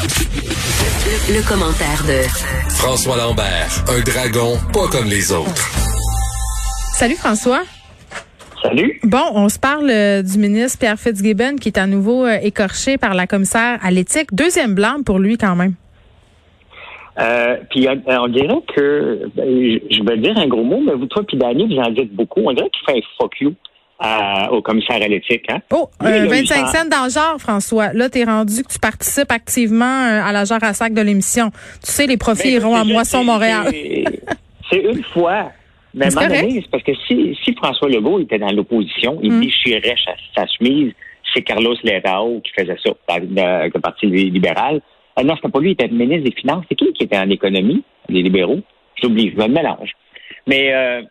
Le, commentaire de François Lambert, un dragon pas comme les autres. Salut François. Salut. Bon, on se parle euh, du ministre Pierre Fitzgibbon qui est à nouveau euh, écorché par la commissaire à l'éthique. Deuxième blanc pour lui quand même. Euh, puis on dirait que, ben, je vais dire un gros mot, mais vous, toi puis Dani, vous en dites beaucoup. On dirait qu'il fait un fuck you au commissaire à l'éthique. Hein? Oh, 25 cents dans le genre, François. Là, t'es rendu que tu participes activement à la genre à sac de l'émission. Tu sais, les profits ben, iront à Moisson Montréal. C'est une fois. Mais à c'est parce que si, si François Legault était dans l'opposition, il mm. déchirait sa, chemise, c'est Carlos Lerao qui faisait ça, le Parti libéral. Ah non, c'était pas lui, il était ministre des Finances. C'est qui qui était en économie, les libéraux? J'oublie, je me mélange. Mais, euh, tu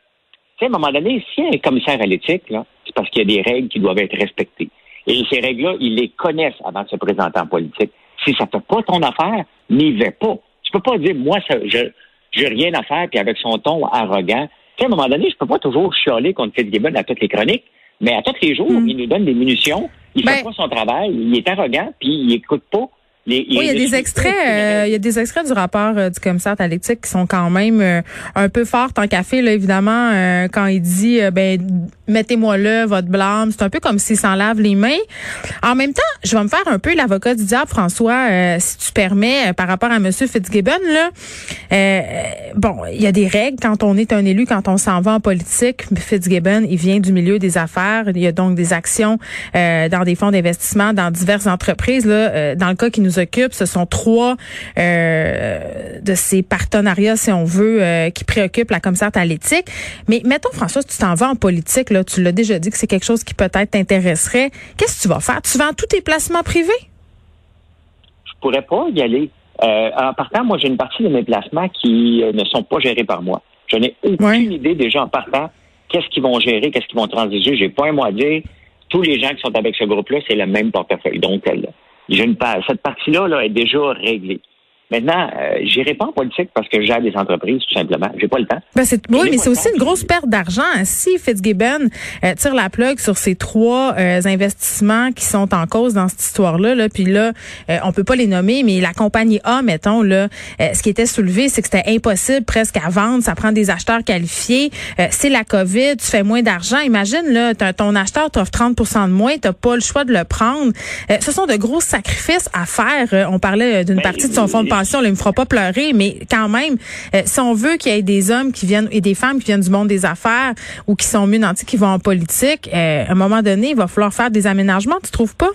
sais, à un moment donné, s'il y a un commissaire à l'éthique, là, parce qu'il y a des règles qui doivent être respectées. Et ces règles-là, ils les connaissent avant de se présenter en politique. Si ça ne fait pas ton affaire, n'y vais pas. Tu peux pas dire, moi, ça, je j'ai rien à faire, puis avec son ton arrogant. Tu sais, à un moment donné, je peux pas toujours chialer contre Fitzgibbon à toutes les chroniques, mais à tous les jours, hmm. il nous donne des munitions, il fait ben pas son travail, il est arrogant, puis il écoute pas oui, il y a des extraits, euh, il y a des extraits du rapport euh, du commissaire à l'éthique qui sont quand même euh, un peu forts en café là évidemment quand il dit ben mettez-moi le votre blâme, c'est un peu comme s'il s'en lave les mains. En même temps, je vais me faire un peu l'avocat du diable François si tu permets par rapport à monsieur Fitzgibbon là. bon, il y a des règles quand on est un élu quand on s'en va en politique. Fitzgibbon, il vient du milieu des affaires, il y a donc des actions dans des fonds d'investissement dans diverses entreprises là dans le cas qui nous occupe. Ce sont trois euh, de ces partenariats, si on veut, euh, qui préoccupent la commissaire à l'éthique. Mais mettons, François, si tu t'en vas en politique, là, tu l'as déjà dit que c'est quelque chose qui peut-être t'intéresserait. Qu'est-ce que tu vas faire? Tu vends tous tes placements privés? Je pourrais pas y aller. Euh, en partant, moi, j'ai une partie de mes placements qui ne sont pas gérés par moi. Je n'ai aucune idée déjà en partant qu'est-ce qu'ils vont gérer, qu'est-ce qu'ils vont transiger. J'ai pas un mot à dire. Tous les gens qui sont avec ce groupe-là, c'est le même portefeuille. Donc, cette partie-là là, est déjà réglée. Maintenant, euh, j'irai pas en politique parce que j'ai des entreprises, tout simplement. J'ai pas le temps. Ben c'est, oui, mais c'est aussi une grosse perte d'argent. Si Fitzgibbon euh, tire la plug sur ces trois euh, investissements qui sont en cause dans cette histoire-là, là, puis là, euh, on peut pas les nommer, mais la compagnie A, mettons, là, ce qui était soulevé, c'est que c'était impossible presque à vendre. Ça prend des acheteurs qualifiés. c'est la COVID, tu fais moins d'argent. Imagine, là, ton acheteur t'offre 30% de moins, t'as pas le choix de le prendre. ce sont de gros sacrifices à faire. on parlait d'une ben, partie de son fonds de il ne me fera pas pleurer, mais quand même, euh, si on veut qu'il y ait des hommes qui viennent et des femmes qui viennent du monde des affaires ou qui sont mieux nantis, qui vont en politique, euh, à un moment donné, il va falloir faire des aménagements, tu trouves pas?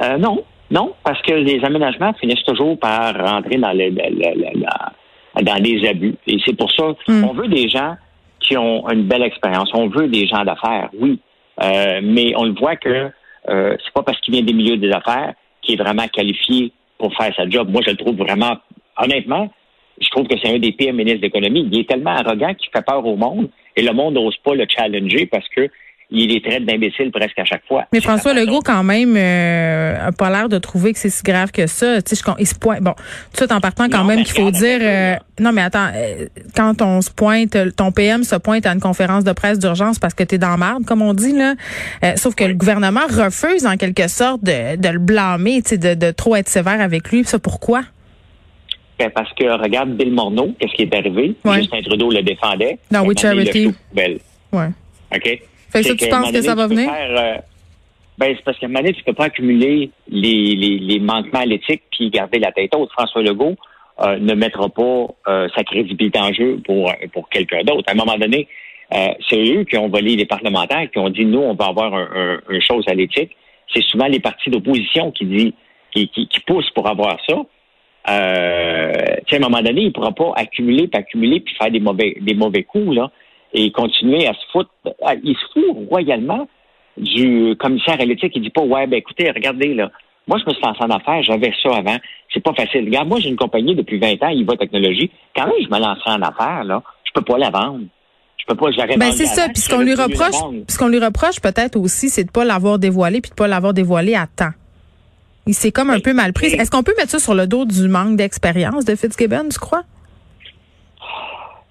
Euh, non, non, parce que les aménagements finissent toujours par rentrer dans, les, dans les abus. Et c'est pour ça, hmm. on veut des gens qui ont une belle expérience. On veut des gens d'affaires, oui. mais on le voit que c'est pas parce qu'il vient des milieux des affaires qu'il est vraiment qualifié pour faire sa job. Moi, je le trouve vraiment, honnêtement, je trouve que c'est un des pires ministres d'économie. Il est tellement arrogant qu'il fait peur au monde et le monde n'ose pas le challenger parce que il les traite d'imbéciles presque à chaque fois. Mais François Legault, quand même, euh, a pas l'air de trouver que c'est si grave que ça. Tu sais, il se pointe. Bon, tout en partant quand même qu'il faut dire. Euh, non, mais attends, euh, quand on se pointe, ton PM se pointe à une conférence de presse d'urgence parce que tu es dans marde, comme on dit là. sauf que le gouvernement refuse en quelque sorte de, de le blâmer, tu sais, de, de trop être sévère avec lui. Ça, pourquoi? Ben parce que regarde Bill Morneau, qu'est-ce qui est arrivé? Justin Trudeau le défendait. Dans We Charity. Ouais. OK? Fait que ça, tu penses que ça va venir? Euh, ben, c'est parce qu'à un moment donné, tu peux pas accumuler les, les, les manquements à l'éthique puis garder la tête haute. François Legault euh, ne mettra pas euh, sa crédibilité en jeu pour, pour quelqu'un d'autre. À un moment donné, c'est eux qui ont volé les parlementaires, qui ont dit, nous, on va avoir un, un, chose à l'éthique. C'est souvent les partis d'opposition qui, dit, qui, qui, qui, poussent pour avoir ça. Euh, à un moment donné, il ne pourra pas accumuler, puis accumuler, puis faire des mauvais, des mauvais coups. Là et continuer à se foutre. Il se fout royalement du commissaire à l'éthique. Il dit pas, ouais, ben écoutez, regardez, là, moi, je me suis lancé en affaires, j'avais ça avant. C'est pas facile. Regarde, moi, j'ai une compagnie depuis 20 ans, Iva Technologie. Quand même, je me lançais en affaires, là, je peux pas la vendre. Je peux pas, j'arrête Ben, c'est ça. Puis ce qu'on lui reproche, ce qu'on lui reproche peut-être aussi, c'est de pas l'avoir dévoilé puis de pas l'avoir dévoilé à temps. Il s'est comme un peu mal pris. Est-ce qu'on peut mettre ça sur le dos du manque d'expérience de Fitzgibbon, tu crois?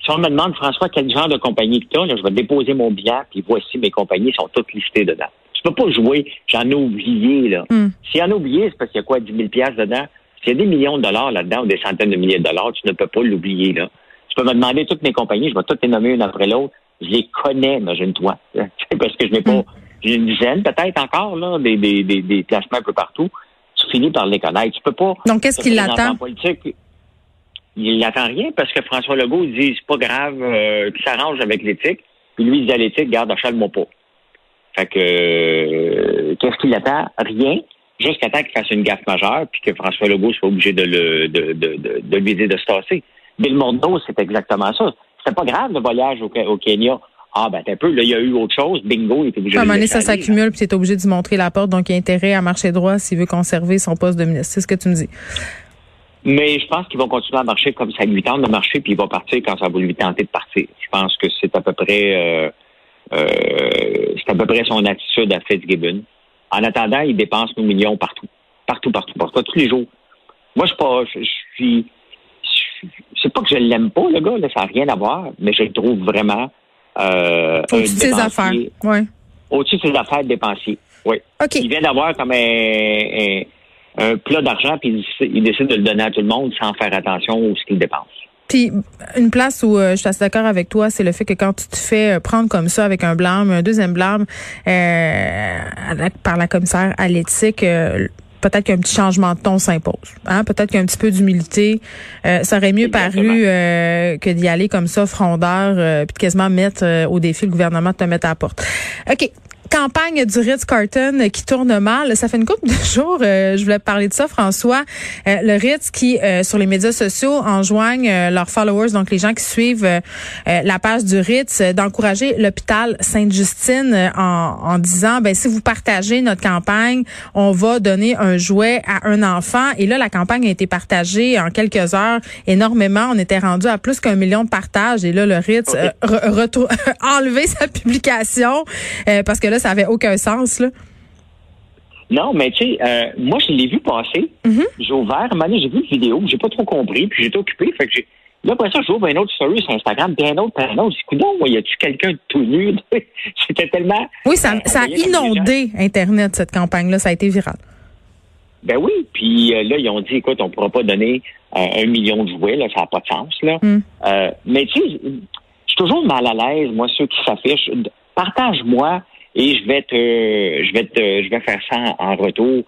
Si on me demande, François, quel genre de compagnie que tu as, je vais déposer mon bilan, puis voici mes compagnies sont toutes listées dedans. peux pas jouer, j'en ai oublié, là. Hmm. Si en a oublié, c'est parce qu'il y a quoi, 10 000 piastres dedans? S'il y a des millions de dollars là-dedans ou des centaines de milliers de dollars, tu ne peux pas l'oublier, là. Tu peux me demander toutes mes compagnies, je vais toutes les nommer une après l'autre. Je les connais, imagine-toi. parce que je n'ai pas, Hmm. j'ai une dizaine peut-être encore, là, des, des, des, des placements un peu partout. Tu finis par les connaître. Tu peux pas. Donc, qu'est-ce qui l'attend? en politique, il n'attend rien parce que François Legault il dit c'est pas grave, euh, qu'il s'arrange avec l'éthique. Puis lui, il dit à l'éthique, garde, achale-moi pas. Fait que euh, qu'est-ce qu'il attend? Rien. Jusqu'à temps qu'il fasse une gaffe majeure, puis que François Legault soit obligé de le de, de, de, de lui dire de se tasser. Bill Morneau, c'est exactement ça. C'était pas grave le voyage au, au Kenya. Ah ben t'as un peu, là, il y a eu autre chose. Bingo, il était obligé À un de moment le donné, ça s'accumule, puis tu es obligé de montrer la porte, donc il y a intérêt à marcher droit s'il veut conserver son poste de ministre. C'est ce que tu me dis. Mais je pense qu'ils vont continuer à marcher comme ça lui tente de marcher, puis il va partir quand ça va lui tenter de partir. Je pense que c'est à peu près euh, euh, c'est à peu près son attitude à Fitzgibbon. En attendant, il dépense nos millions partout. Partout, partout, partout, tous les jours. Moi, je suis pas. Je, je suis. C'est pas que je l'aime pas, le gars, là, ça n'a rien à voir, mais je le trouve vraiment euh, Au-dessus de ses affaires. Ouais. Au-dessus de ses affaires dépensier. Oui. OK. Il vient d'avoir comme un, un, un plat d'argent, puis il, décide- il décide de le donner à tout le monde sans faire attention à ce qu'il dépense. Puis une place où euh, je suis assez d'accord avec toi, c'est le fait que quand tu te fais euh, prendre comme ça avec un blâme, un deuxième blâme euh, par la commissaire à l'éthique, euh, peut-être qu'un petit changement de ton s'impose. Hein? Peut-être qu'un petit peu d'humilité, euh, ça aurait mieux Exactement. paru euh, que d'y aller comme ça, frondeur, euh, puis de quasiment mettre au défi le gouvernement de te mettre à la porte. OK. Campagne du Ritz-Carton qui tourne mal. Ça fait une couple de jours, euh, je voulais parler de ça, François. Euh, le Ritz qui, euh, sur les médias sociaux, enjoignent euh, leurs followers, donc les gens qui suivent euh, euh, la page du Ritz, euh, d'encourager l'hôpital Sainte-Justine en, en disant, ben si vous partagez notre campagne, on va donner un jouet à un enfant. Et là, la campagne a été partagée en quelques heures énormément. On était rendu à plus qu'un million de partages. Et là, le Ritz euh, re- a enlevé sa publication euh, parce que là, ça avait aucun sens. Là. Non, mais tu sais, euh, moi, je l'ai vu passer. Mhm. J'ai ouvert, donné, j'ai vu une vidéo, j'ai pas trop compris, puis j'étais occupé. Fait que j'ai. Là, après ça, j'ouvre un autre story sur Instagram, puis un autre, puis un autre. Je dis, y a-tu quelqu'un de tout nu? C'était tellement. Oui, ça, ça a inondé Internet, cette campagne-là. Ça a été viral. Ben oui, puis euh, là, ils ont dit, écoute, on pourra pas donner euh, un million de jouets, là, ça n'a pas de sens, là. Mm. Euh, mais tu sais, je suis toujours mal à l'aise, moi, ceux qui s'affichent. Partage-moi et je vais te, je vais te, je vais faire ça en, retour.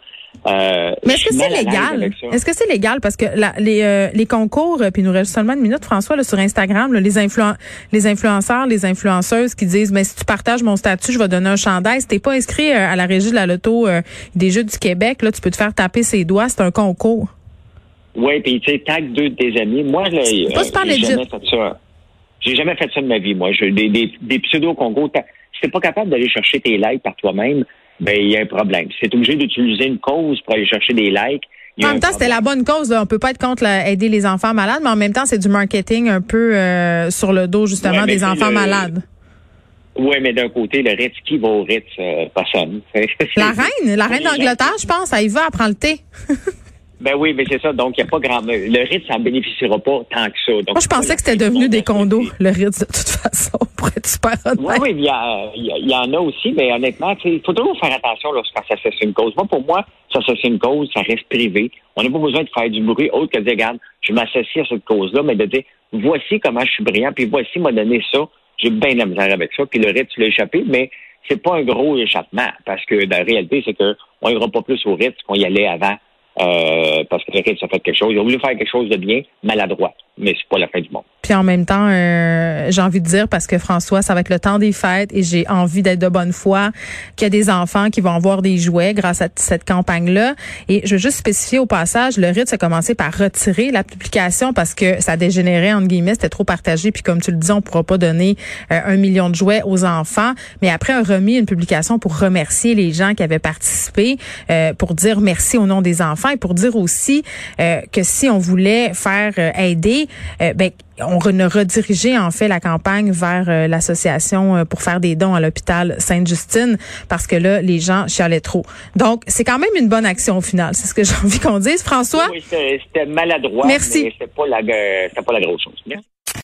Euh, Mais est-ce que c'est légal? Est-ce que c'est légal? Parce que la- les, euh, les concours, euh, puis il nous reste seulement une minute, François, là, sur Instagram, là, les, influen- les influenceurs, les influenceuses qui disent, mais si tu partages mon statut, je vais donner un chandail. Si t'es pas inscrit euh, à la régie de la loto des Jeux du Québec, là, tu peux te faire taper ses doigts. C'est un concours. Oui, puis tu sais, tag deux de tes amis. Moi, là, j'ai jamais fait ça. J'ai jamais fait ça de ma vie, moi. Je, des, des, des pseudo-concours. Si t'es pas capable d'aller chercher tes likes par toi-même, ben il y a un problème. Si t'es obligé d'utiliser une cause pour aller chercher des likes, En même temps, c'était la bonne cause. Là. On peut pas être contre aider les enfants malades, mais en même temps, c'est du marketing un peu euh, sur le dos, justement, Ouais, des enfants le- malades. Oui, mais d'un côté, le Ritz, qui va au Ritz? Euh, personne. La reine, la reine d'Angleterre, je pense, elle y va, elle prend le thé. Ben oui, mais c'est ça. Donc, il n'y a pas grand... Le Ritz, ça ne bénéficiera pas tant que ça. Donc, Moi, je pensais que c'était devenu des condos, le Ritz, de toute façon, pour être super honnête. Oui, oui, il y, a- il en a aussi, mais honnêtement, il faut toujours faire attention lorsqu'on s'associe une cause. Moi, pour moi, s'associer une cause, ça reste privé. On n'a pas besoin de faire du bruit autre que de dire, regarde, je m'associe à cette cause-là, mais de dire, voici comment je suis brillant, puis voici m'a donné ça. J'ai bien de la misère avec ça, puis le Ritz, tu l'as échappé, mais c'est pas un gros échappement, parce que la réalité, c'est que on ira pas plus au Ritz qu'on y allait avant, euh, parce que le Ritz a fait quelque chose. Ils ont voulu faire quelque chose de bien, maladroit, mais c'est pas la fin du monde. Puis en même temps, euh, j'ai envie de dire, parce que François, ça va être le temps des fêtes et j'ai envie d'être de bonne foi, qu'il y a des enfants qui vont avoir des jouets grâce à cette campagne-là. Et je veux juste spécifier au passage, le Ritz a commencé par retirer la publication parce que ça dégénérait, entre guillemets, c'était trop partagé. Puis comme tu le dis, on pourra pas donner euh, un million de jouets aux enfants. Mais après, a remis une publication pour remercier les gens qui avaient participé, euh, pour dire merci au nom des enfants et pour dire aussi euh, que si on voulait faire euh, euh, ben, on re- ne redirigeait en fait la campagne vers euh, l'association euh, pour faire des dons à l'hôpital Sainte-Justine parce que là, les gens chialaient trop. Donc, c'est quand même une bonne action au final. C'est ce que j'ai envie qu'on dise. François? Oui, c'était maladroit, Merci. mais c'était pas la, pas la grosse chose. Merci.